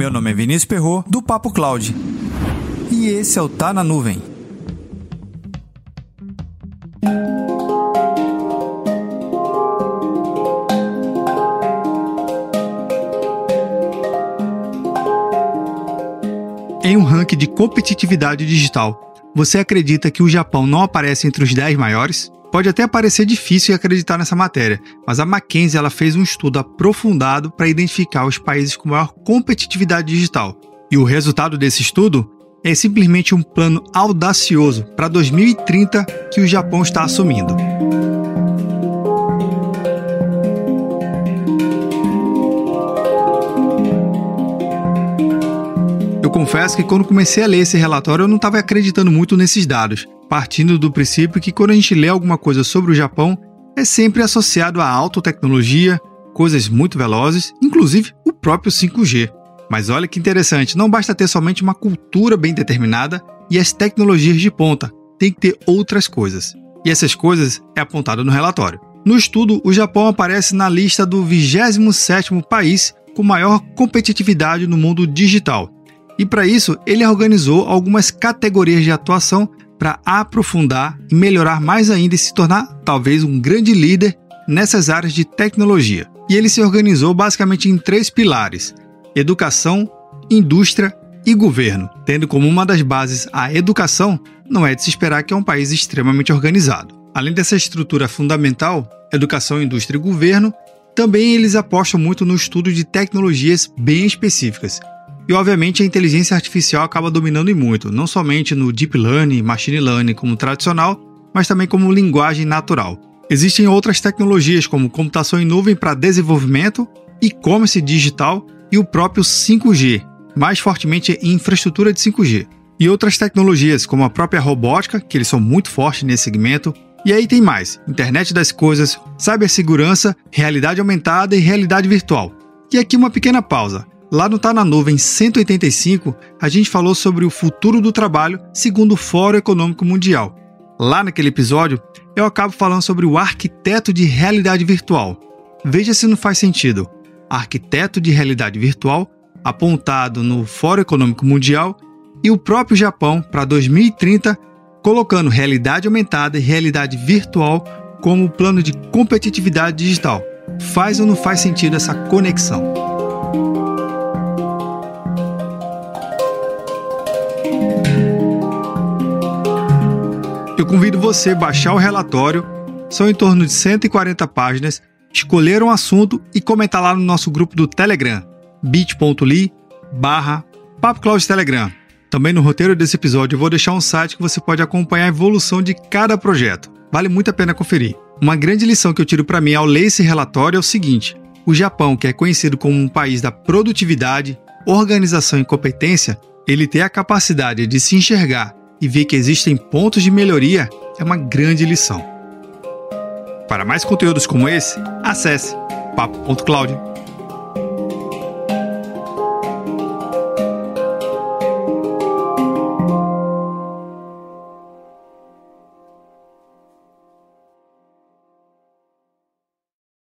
Meu nome é Vinícius Perro do Papo Cloud. E esse é o Tá na Nuvem. Em um ranking de competitividade digital, você acredita que o Japão não aparece entre os 10 maiores? Pode até parecer difícil acreditar nessa matéria, mas a McKinsey ela fez um estudo aprofundado para identificar os países com maior competitividade digital. E o resultado desse estudo é simplesmente um plano audacioso para 2030 que o Japão está assumindo. Eu confesso que quando comecei a ler esse relatório eu não estava acreditando muito nesses dados, partindo do princípio que quando a gente lê alguma coisa sobre o Japão, é sempre associado a alta tecnologia, coisas muito velozes, inclusive o próprio 5G. Mas olha que interessante, não basta ter somente uma cultura bem determinada e as tecnologias de ponta, tem que ter outras coisas. E essas coisas é apontado no relatório. No estudo, o Japão aparece na lista do 27º país com maior competitividade no mundo digital, e para isso, ele organizou algumas categorias de atuação para aprofundar e melhorar mais ainda e se tornar talvez um grande líder nessas áreas de tecnologia. E ele se organizou basicamente em três pilares: educação, indústria e governo, tendo como uma das bases a educação, não é de se esperar que é um país extremamente organizado. Além dessa estrutura fundamental, educação, indústria e governo, também eles apostam muito no estudo de tecnologias bem específicas, e obviamente a inteligência artificial acaba dominando e muito, não somente no deep learning, machine learning como tradicional, mas também como linguagem natural. Existem outras tecnologias como computação em nuvem para desenvolvimento, e-commerce digital e o próprio 5G, mais fortemente em infraestrutura de 5G. E outras tecnologias como a própria robótica, que eles são muito fortes nesse segmento, e aí tem mais: internet das coisas, cibersegurança, realidade aumentada e realidade virtual. E aqui uma pequena pausa. Lá no Tá na Nuvem 185, a gente falou sobre o futuro do trabalho segundo o Fórum Econômico Mundial. Lá naquele episódio, eu acabo falando sobre o arquiteto de realidade virtual. Veja se não faz sentido. Arquiteto de realidade virtual, apontado no Fórum Econômico Mundial, e o próprio Japão para 2030, colocando realidade aumentada e realidade virtual como plano de competitividade digital. Faz ou não faz sentido essa conexão? Convido você a baixar o relatório, são em torno de 140 páginas, escolher um assunto e comentar lá no nosso grupo do Telegram, bit.ly barra Telegram. Também no roteiro desse episódio eu vou deixar um site que você pode acompanhar a evolução de cada projeto. Vale muito a pena conferir. Uma grande lição que eu tiro para mim ao ler esse relatório é o seguinte: o Japão, que é conhecido como um país da produtividade, organização e competência, ele tem a capacidade de se enxergar e ver que existem pontos de melhoria é uma grande lição. Para mais conteúdos como esse, acesse papo.cloud.